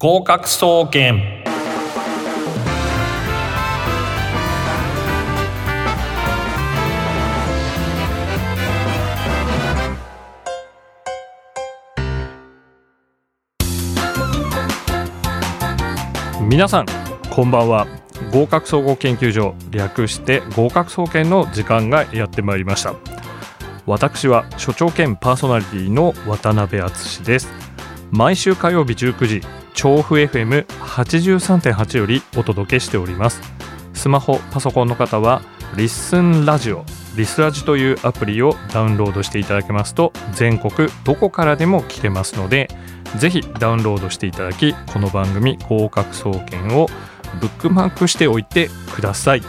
合格総研。皆さんこんばんは。合格総合研究所略して合格総研の時間がやってまいりました。私は所長兼パーソナリティの渡辺敦です。毎週火曜日19時調布 FM83.8 よりお届けしております。スマホパソコンの方はリッスンラジオリスラジというアプリをダウンロードしていただけますと全国どこからでも聞けますのでぜひダウンロードしていただきこの番組合格総研をブックマークしておいてください。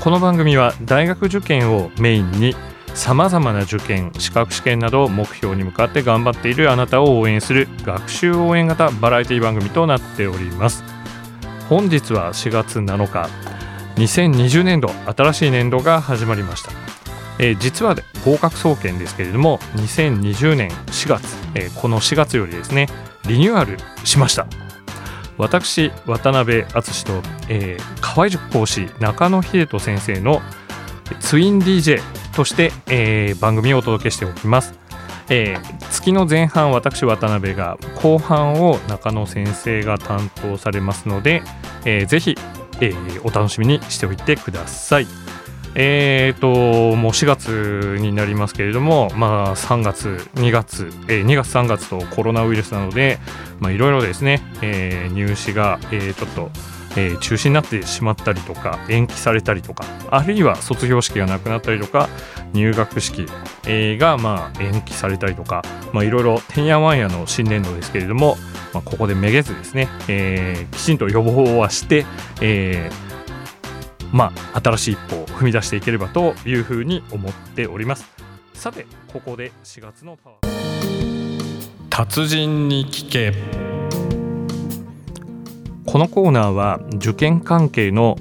この番組は大学受験をメインにさまざまな受験資格試験など目標に向かって頑張っているあなたを応援する学習応援型バラエティ番組となっております。本日は4月7日2020年度新しい年度が始まりました、えー、実は合格総研ですけれども2020年4月、えー、この4月よりですねリニューアルしました。私渡辺敦と、えー、河合塾講師中野秀人先生のツイン DJ として、えー、番組をお届けしておきます、えー、月の前半私渡辺が後半を中野先生が担当されますので、えー、ぜひ、えー、お楽しみにしておいてください。えーと、もう4月になりますけれども、まあ、3月、2月、えー、2月、3月とコロナウイルスなので、いろいろですね、えー、入試が、えー、ちょっと、えー、中止になってしまったりとか延期されたりとかあるいは卒業式がなくなったりとか入学式、えー、がまあ延期されたりとかいろいろてんやわんやの新年度ですけれども、まあ、ここでめげずですね、えー、きちんと予防はして、えー、まあ、新しい一歩を踏み出していければというふうに思っております。さてここで4月のパワー。達人に聞け。このコーナーは受験関係の、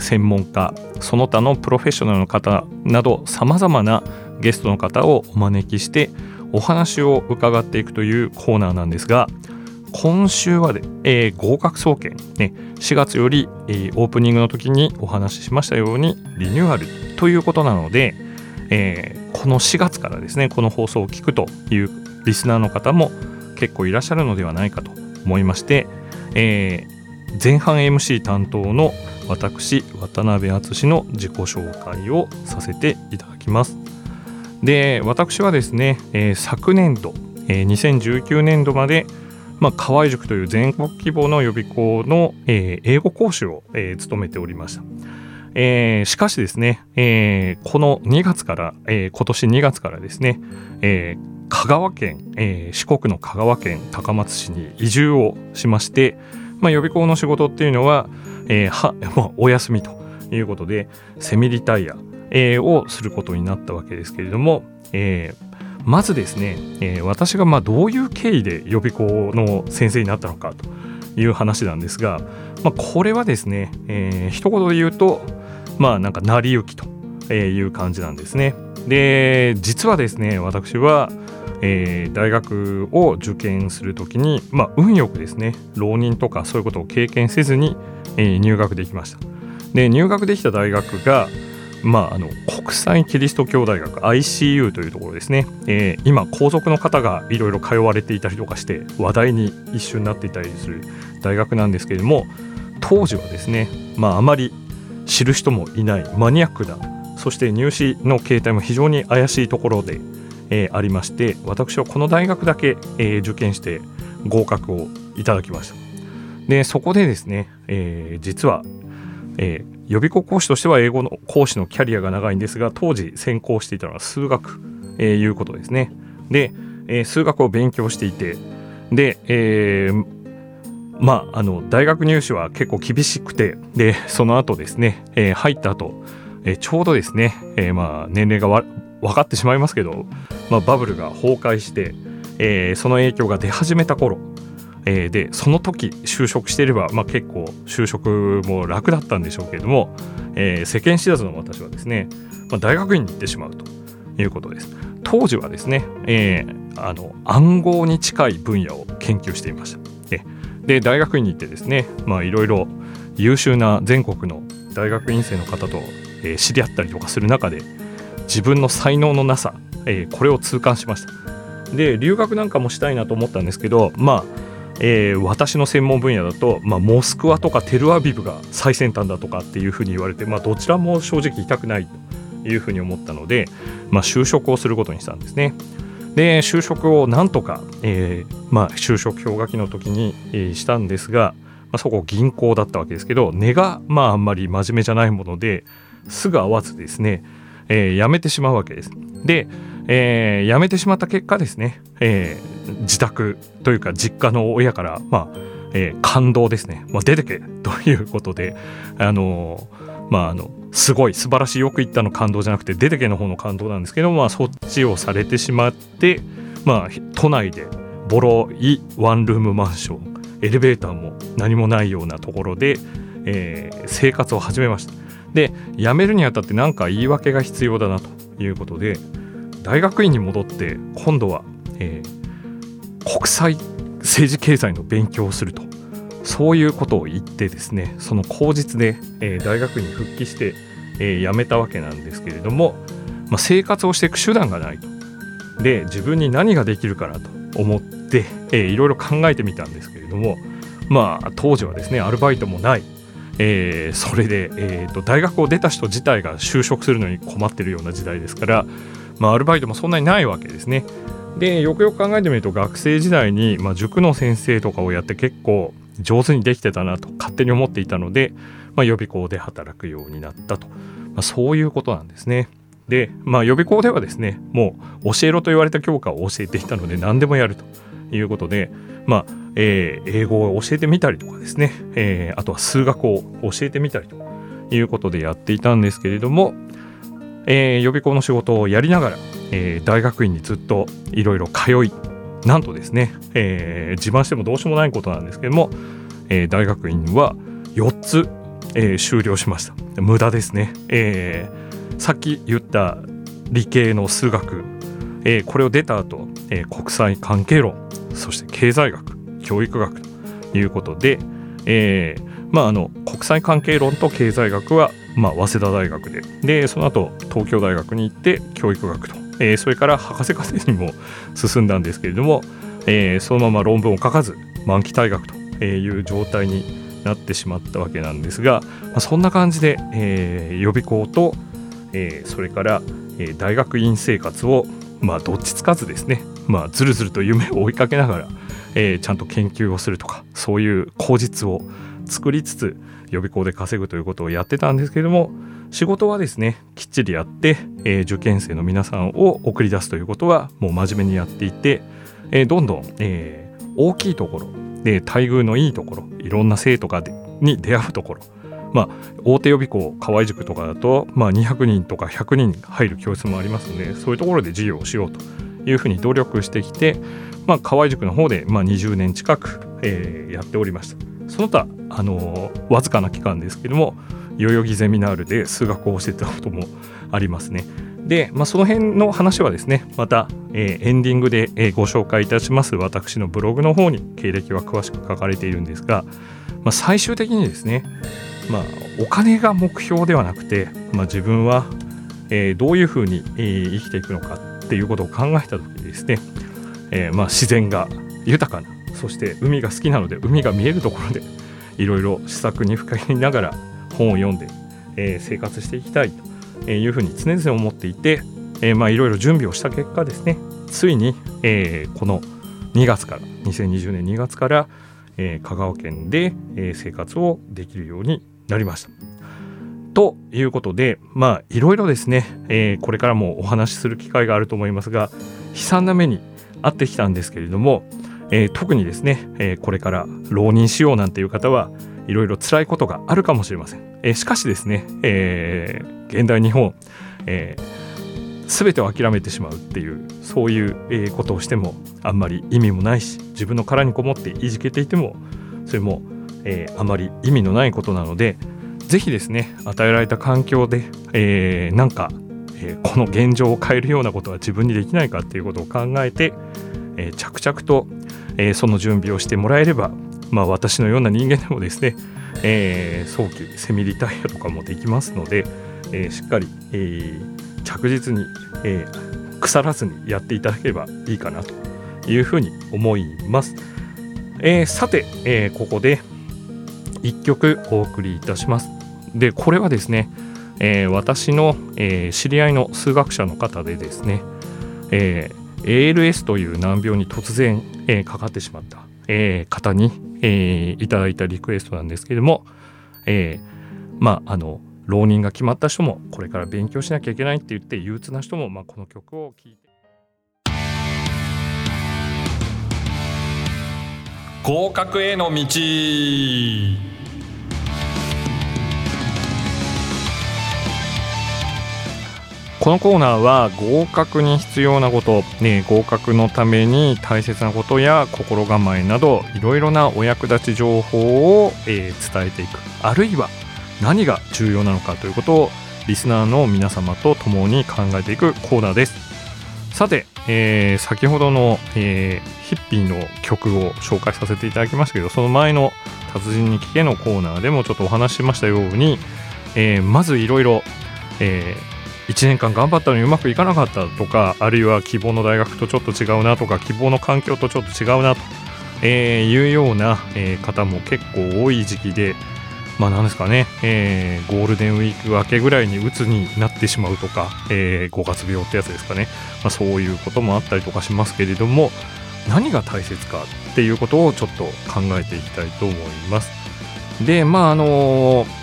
専門家その他のプロフェッショナルの方などさまざまなゲストの方をお招きしてお話を伺っていくというコーナーなんですが今週は、えー、合格総研、ね、4月より、えー、オープニングの時にお話ししましたようにリニューアルということなので、えー、この4月からですねこの放送を聞くというリスナーの方も結構いらっしゃるのではないかと思いまして、えー、前半 MC 担当の私渡辺敦の自己紹介をさせていただきますで私はですね、えー、昨年度、えー、2019年度までまあ、河合塾という全国規模の予備校の、えー、英語講師を、えー、務めておりました。えー、しかしですね、えー、この2月から、えー、今年2月からですね、えー、香川県、えー、四国の香川県高松市に移住をしまして、まあ、予備校の仕事っていうのは、えーは、お休みということでセミリタイア、えー、をすることになったわけですけれども、えー、まずですね、えー、私がまあどういう経緯で予備校の先生になったのかという話なんですが、まあ、これはですね、えー、一言で言うとまあなんか成り行きという感じなんですね。で実はですね私はえー、大学を受験するときに、まあ、運よくですね浪人とかそういうことを経験せずに、えー、入学できました。で入学できた大学が、まあ、あの国際キリスト教大学 ICU というところですね、えー、今皇族の方がいろいろ通われていたりとかして話題に一瞬なっていたりする大学なんですけれども当時はですね、まあ、あまり知る人もいないマニアックなそして入試の形態も非常に怪しいところでえー、ありまして私はこの大学だけ、えー、受験して合格をいただきました。でそこでですね、えー、実は、え予備校講師としては英語の講師のキャリアが長いんですが当時専攻していたのは数学、えいうことですね。で、え数学を勉強していてで、えまあ、あの大学入試は結構厳しくてでその後ですね、え入った後、えちょうどですね、えまあ、年齢が分かってしまいますけど、まあ、バブルが崩壊して、えー、その影響が出始めた頃、えー、でその時就職していれば、まあ、結構就職も楽だったんでしょうけれども、えー、世間知らずの私はですね、まあ、大学院に行ってしまうということです。当時はですね、えー、あの暗号に近い分野を研究していました。でで大学院に行ってですねいろいろ優秀な全国の大学院生の方と、えー、知り合ったりとかする中で自分の才能のなさ、えー、これを痛感しましたで留学なんかもしたいなと思ったんですけどまあえー、私の専門分野だと、まあ、モスクワとかテルアビブが最先端だとかっていうふうに言われて、まあ、どちらも正直痛くないというふうに思ったので、まあ、就職をすることにしたんですね。で就職をなんとか、えーまあ、就職氷河期の時に、え、したんですが、まあ、そこ銀行だったわけですけど根がまああんまり真面目じゃないものですぐ会わずですね、えー、辞めてしまうわけです。で、えー、辞めてしまった結果ですね、えー、自宅というか実家の親から、まあえー、感動ですね、まあ、出てけということで、あのー、まあ、あのすごい素晴らしいよく言ったの感動じゃなくて出てけの方の感動なんですけど、まあ、そっちをされてしまって、まあ、都内でボロいワンルームマンションエレベーターも何もないようなところで、えー、生活を始めましたで辞めるにあたって何か言い訳が必要だなということで大学院に戻って今度は、えー、国際政治経済の勉強をすると。そういうことを言ってですねその口実で、えー、大学院に復帰して、えー、辞めたわけなんですけれども、まあ、生活をしていく手段がないと。で自分に何ができるかなと思って、えー、いろいろ考えてみたんですけれどもまあ当時はですねアルバイトもない、えー、それで、えーと、大学を出た人自体が就職するのに困ってるような時代ですから、まあ、アルバイトもそんなにないわけですね。でよくよく考えてみると学生時代に、まあ、塾の先生とかをやって結構上手にできてたなと勝手に思っていたので、まあ、予備校で働くようになったと、まあ、そういうことなんですね。で、まあ、予備校ではですねもう教えろと言われた教科を教えていたので何でもやるということで、まあえー、英語を教えてみたりとかですね、えー、あとは数学を教えてみたりということでやっていたんですけれども、えー、予備校の仕事をやりながら、え、大学院にずっといろいろ通いなんとですね、え、自慢してもどうしようもないことなんですけども、え、大学院は4つ、えー、修了しました。無駄ですね、え、さっき言った理系の数学、え、これを出た後、え、国際関係論そして経済学教育学ということで、えーまあ、あの国際関係論と経済学は、まあ、早稲田大学ででその後東京大学に行って教育学とえー、それから博士課程にも進んだんですけれども、えー、そのまま論文を書かず満期退学という状態になってしまったわけなんですが、まあ、そんな感じで、えー、予備校と、えー、それから、えー、大学院生活を、まあ、どっちつかずですね、まあ、ずるずると夢を追いかけながら、えー、ちゃんと研究をするとかそういう口実を作りつつ予備校で稼ぐということをやってたんですけれども、仕事はですねきっちりやって、えー、受験生の皆さんを送り出すということはもう真面目にやっていて、えー、どんどん、えー、大きいところで待遇のいいところいろんな生徒がに出会うところまあ、大手予備校河合塾とかだと、まあ、200人とか100人入る教室もありますのでそういうところで授業をしようと。いうふうに努力してきて、まあ、河合塾の方で、まあ、20年近く、えー、やっておりましたその他、あのー、わずかな期間ですけども代々木ゼミナールで数学を教えてたこともありますね。で、まあ、その辺の話はですね、また、えー、エンディングで、えー、ご紹介いたします私のブログの方に経歴は詳しく書かれているんですが、まあ、最終的にですね、まあ、お金が目標ではなくて、まあ、自分は、えー、どういうふうに、えー、生きていくのかっていうことを考えた時にですね、えーまあ、自然が豊かなそして海が好きなので海が見えるところでいろいろ試作に深入りながら本を読んで、えー、生活していきたいというふうに常々思っていて、え、まあいろいろ準備をした結果ですねついに、えー、この2月から2020年2月から、えー、香川県で、えー、生活をできるようになりました。ということでまあいろいろですね、えー、これからもお話しする機会があると思いますが悲惨な目に遭ってきたんですけれども、えー、特にですね、えー、これから浪人しようなんていう方はいろいろ辛いことがあるかもしれません。えー、しかしですね、えー、現代日本、えー、全てを諦めてしまうっていうそういう、ことをしてもあんまり意味もないし自分の殻にこもっていじけていてもそれも、えー、あまり意味のないことなのでぜひですね与えられた環境で、えー、なんか、えー、この現状を変えるようなことは自分にできないかっていうことを考えて、えー、着々と、え、その準備をしてもらえればまあ、私のような人間でもですね、え、早期セミリタイアとかもできますので、え、しっかり、え、着実に、え、腐らずにやっていただければいいかなというふうに思います。え、さて、え、ここで1曲お送りいたします。でこれはですね、えー、私の、えー、知り合いの数学者の方でですね、えー、ALS という難病に突然、えー、かかってしまった、えー、方に、えー、いただいたリクエストなんですけれども、えー、まああの浪人が決まった人もこれから勉強しなきゃいけないって言って憂鬱な人も、まあ、この曲を聴いて。合格への道。このコーナーは合格に必要なこと、ね、合格のために大切なことや心構えなどいろいろなお役立ち情報を、えー、伝えていく。あるいは何が重要なのかということをリスナーの皆様と共に考えていくコーナーです。さて、えー、先ほどの、えー、ヒッピーの曲を紹介させていただきましたけどその前の「達人に聞け」のコーナーでもちょっとお話ししましたように、えー、まずいろいろ1年間頑張ったのにうまくいかなかったとかあるいは希望の大学とちょっと違うなとか希望の環境とちょっと違うなと、えー、いうような、えー、方も結構多い時期でまあなんですかね、えー、ゴールデンウィーク明けぐらいに鬱になってしまうとか、えー、5月病ってやつですかね、まあ、そういうこともあったりとかしますけれども何が大切かっていうことをちょっと考えていきたいと思います。でまああのー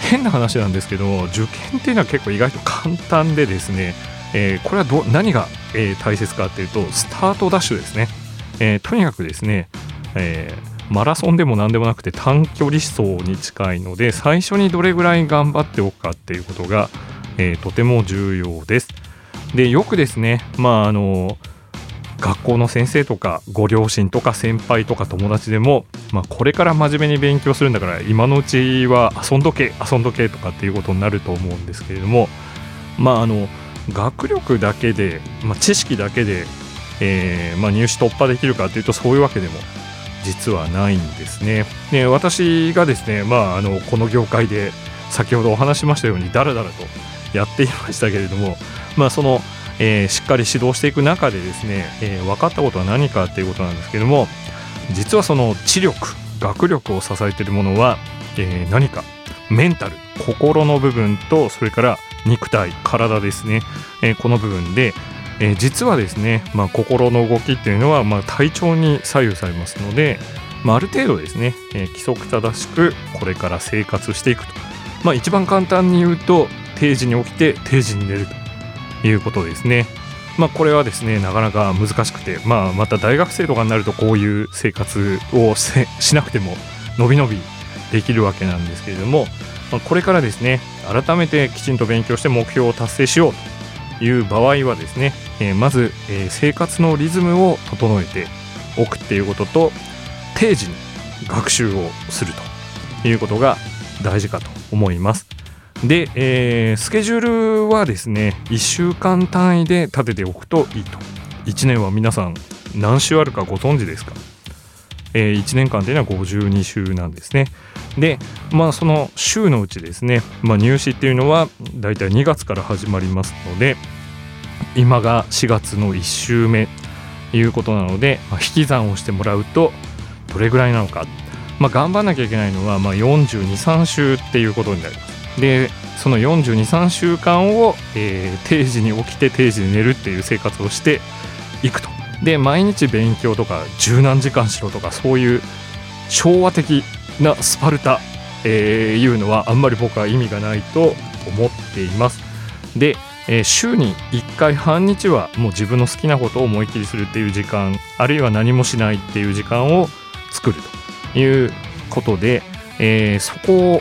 変な話なんですけど受験っていうのは結構意外と簡単でですね、えー、これはど何が、えー、大切かっていうとスタートダッシュですね、えー、とにかくですね、えマラソンでも何でもなくて短距離走に近いので最初にどれぐらい頑張っておくかっていうことが、えとても重要です。でよくですねまああの学校の先生とかご両親とか先輩とか友達でも、まあ、これから真面目に勉強するんだから今のうちは遊んどけ遊んどけとかっていうことになると思うんですけれどもまああの学力だけで、まあ、知識だけで、えーまあ、入試突破できるかというとそういうわけでも実はないんですね。で私がですね、まあ、あのこの業界で先ほどお話しましたようにだらだらとやっていましたけれども、まあ、そのえー、しっかり指導していく中でですね、えー、分かったことは何かっていうことなんですけども実はその知力学力を支えているものは、えー、何か。メンタル心の部分とそれから肉体体ですね、えこの部分で、え実はですね、まあ、心の動きっていうのは、まあ、体調に左右されますので、まあ、ある程度ですね、え規則正しくこれから生活していくと、まあ、一番簡単に言うと定時に起きて定時に寝ると。いうことですね。まあ、これはですねなかなか難しくて、まあ、また大学生とかになるとこういう生活を しなくてものびのびできるわけなんですけれども、まあ、これからですね改めてきちんと勉強して目標を達成しようという場合はですね、えー、まず、えー、生活のリズムを整えておくっていうことと定時に学習をするということが大事かと思います。で、えー、スケジュールはですね1週間単位で立てておくといいと。1年は皆さん何週あるかご存知ですか、えー、1年間というのは52週なんですね。でまあその週のうちですね、まあ、入試っていうのはだいたい2月から始まりますので今が4月の1週目ということなので、まあ、引き算をしてもらうとどれぐらいなのか、まあ、頑張んなきゃいけないのは、まあ、423週っていうことになります。でその423週間を、えー、定時に起きて定時に寝るっていう生活をしていくと。で毎日勉強とか十何時間しろとかそういう昭和的なスパルタ、えー、いうのはあんまり僕は意味がないと思っています。で、えー、週に1回半日はもう自分の好きなことを思い切りするっていう時間あるいは何もしないっていう時間を作るということで、えー、そこを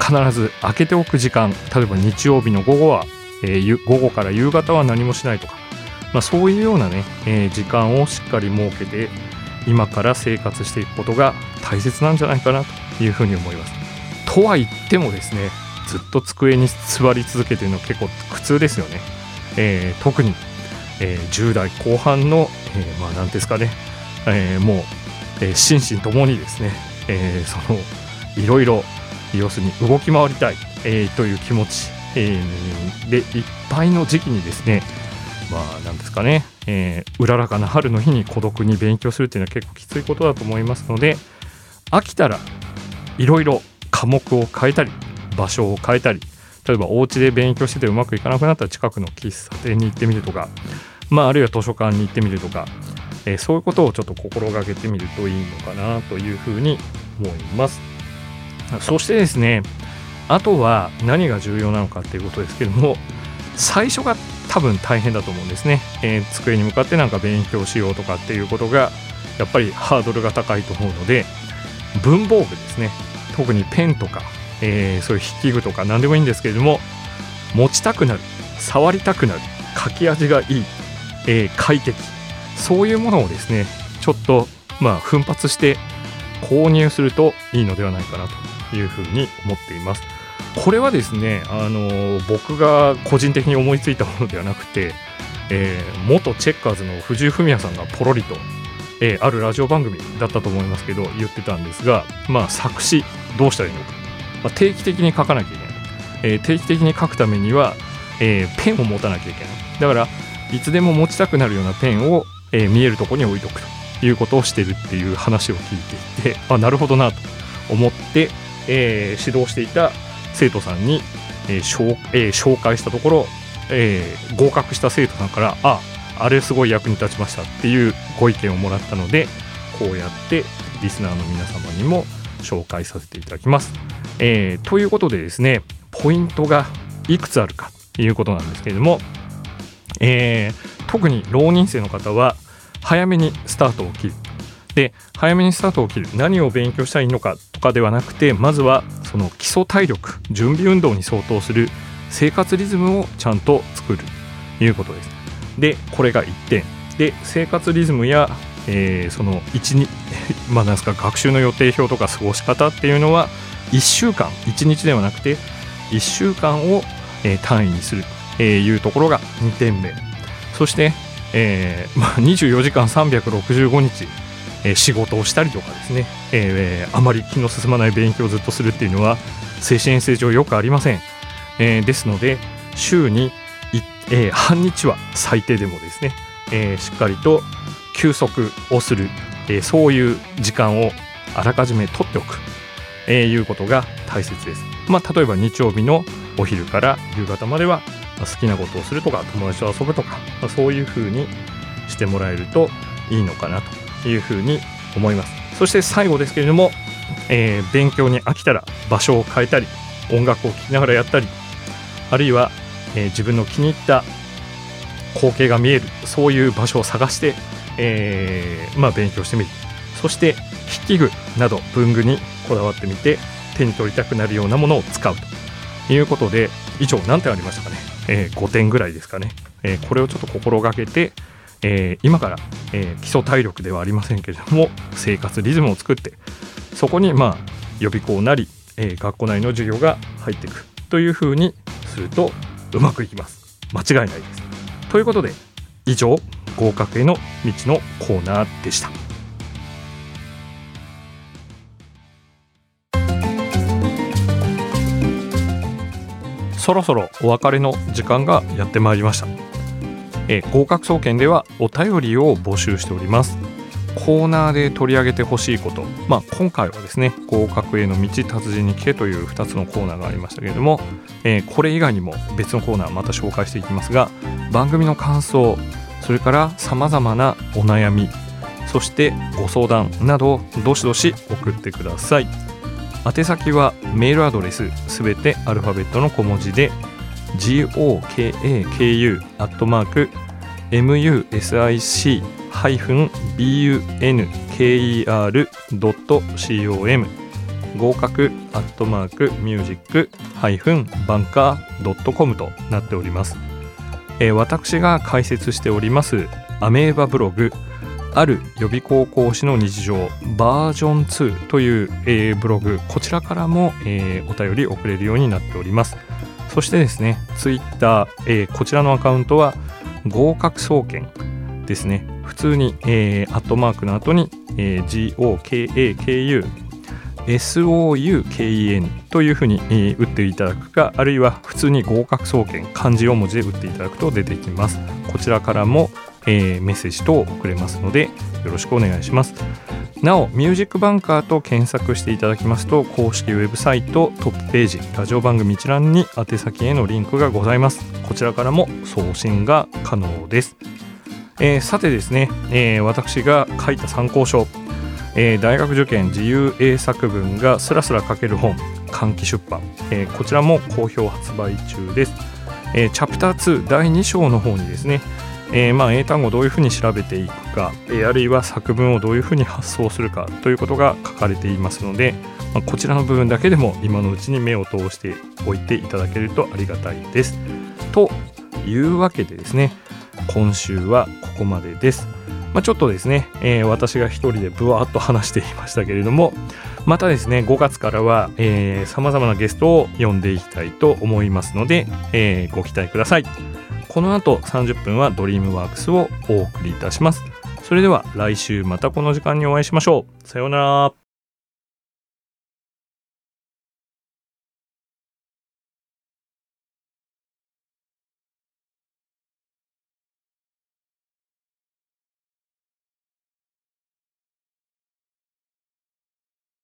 必ず空けておく時間例えば日曜日の午後は、えー、午後から夕方は何もしないとか、まあ、そういうようなね、えー、時間をしっかり設けて今から生活していくことが大切なんじゃないかなというふうに思います。とは言ってもですねずっと机に座り続けてるの結構苦痛ですよね。えー、特に、えー、10代後半の、えー、まあ何ですかね、えー、もうえー、心身ともにですね、えー、そのいろいろ要するに動き回りたい、えー、という気持ち、えー、でいっぱいの時期にですねまあなんですかね、えー、うららかな春の日に孤独に勉強するっていうのは結構きついことだと思いますので飽きたらいろいろ科目を変えたり場所を変えたり例えばお家で勉強しててうまくいかなくなったら近くの喫茶店に行ってみるとか、まあ、あるいは図書館に行ってみるとか、えー、そういうことをちょっと心がけてみるといいのかなというふうに思います。そしてですねあとは何が重要なのかっていうことですけども最初が多分大変だと思うんですね、えー、机に向かってなんか勉強しようとかっていうことがやっぱりハードルが高いと思うので文房具ですね。特にペンとかえー、そういう筆記具とか何でもいいんですけれども持ちたくなる触りたくなる書き味がいい、えー、快適そういうものをですねちょっとまあ奮発して購入するといいのではないかなと。いうふうに思っています。これはですねあの僕が個人的に思いついたものではなくて、えー、元チェッカーズの藤井フミヤさんがポロリと、えー、あるラジオ番組だったと思いますけど言ってたんですがまあ作詞どうしたらいいのか。まあ、定期的に書かなきゃいけない、えー、定期的に書くためには、え、ペンを持たなきゃいけない。だからいつでも持ちたくなるようなペンを、え、見えるとこに置いとくということをしてるっていう話を聞いていてあなるほどなと思って、え指導していた生徒さんに、え紹え紹介したところ、え合格した生徒さんからああれすごい役に立ちましたっていうご意見をもらったのでこうやってリスナーの皆様にも紹介させていただきます。えー、ということでですねポイントがいくつあるかということなんですけれども、えー、特に浪人生の方は早めにスタートを切るで早めにスタートを切る何を勉強したらいいのかとかではなくてまずはその基礎体力準備運動に相当する生活リズムをちゃんと作るということです。でこれが1点。で生活リズムや、えー、その1 まあなんすか学習の予定表とか過ごし方っていうのは1週間。1日ではなくて1週間を、え単位にする。というところが2点目。そして、えーまあ、24時間365日、え、仕事をしたりとかですね、えー、あまり気の進まない勉強をずっとするっていうのは精神衛生上よくありません、えー、ですので週に、えー、半日は最低でもですね、え、しっかりと休息をする、え、そういう時間をあらかじめ取っておく。えー、いうことが大切です。まあ、例えば日曜日のお昼から夕方までは好きなことをするとか友達と遊ぶとか、まあ、そういうふうにしてもらえるといいのかなと。いうふうに思います。そして最後ですけれども、えー、勉強に飽きたら場所を変えたり音楽を聴きながらやったりあるいは、えー、自分の気に入った光景が見えるそういう場所を探して、えーまあ、勉強してみる。そして筆記具など文具にこだわってみて手に取りたくなるようなものを使うと。いうことで以上何点ありましたかね、えー、5点ぐらいですかね、えー、これをちょっと心がけて、えー、今から、え基礎体力ではありませんけれども生活リズムを作ってそこにまあ予備校なり、え学校内の授業が入っていくというふうにするとうまくいきます。間違いないです。ということで以上合格への道のコーナーでした。そろそろお別れの時間がやってまいりました、え合格総研ではお便りを募集しておりますコーナーで取り上げてほしいこと、まあ、今回はですね合格への道達人に聞けという2つのコーナーがありましたけれども、えー、これ以外にも別のコーナーまた紹介していきますが番組の感想それからさまざまなお悩みそしてご相談などどしどし送ってください。宛先はメールアドレスすべてアルファベットの小文字で gokaku アットマーク music-bunker.com 合格アットマークミュージックハイフンバンカー .com となっております、えー、私が解説しておりますアメーバブログある予備高校師の日常バージョン2という、えー、ブログこちらからも、えー、お便り送れるようになっております。そしてですねツイッター、えー、こちらのアカウントは合格総研ですね。普通に、えー、アットマークの後にえー、GOKAKU SOUKEN というふうに、えー打っていただくかあるいは普通に合格総研漢字4文字で打っていただくと出てきます。こちらからも、えーメッセージ等送れますのでよろしくお願いします。なおミュージックバンカーと検索していただきますと公式ウェブサイトトップページラジオ番組一覧に宛先へのリンクがございます。こちらからも送信が可能です、えーさてですね、えー私が書いた参考書えー大学受験自由英作文がスラスラ書ける本換気出版、えこちらも好評発売中です、えチャプター2第2章の方にですね、えーまあ、英単語をどういうふうに調べていくか、えーあるいは作文をどういうふうに発想するかということが書かれていますので、まあこちらの部分だけでも今のうちに目を通しておいていただけるとありがたいです。というわけでですね今週はここまでです。まあ、ちょっとですね、えー私が一人でぶわーっと話していましたけれどもまたですね5月からはさまざまなゲストを呼んでいきたいと思いますので、えーご期待くださいこの後30分はドリームワークスをお送りいたします。それでは来週またこの時間にお会いしましょう。さようなら。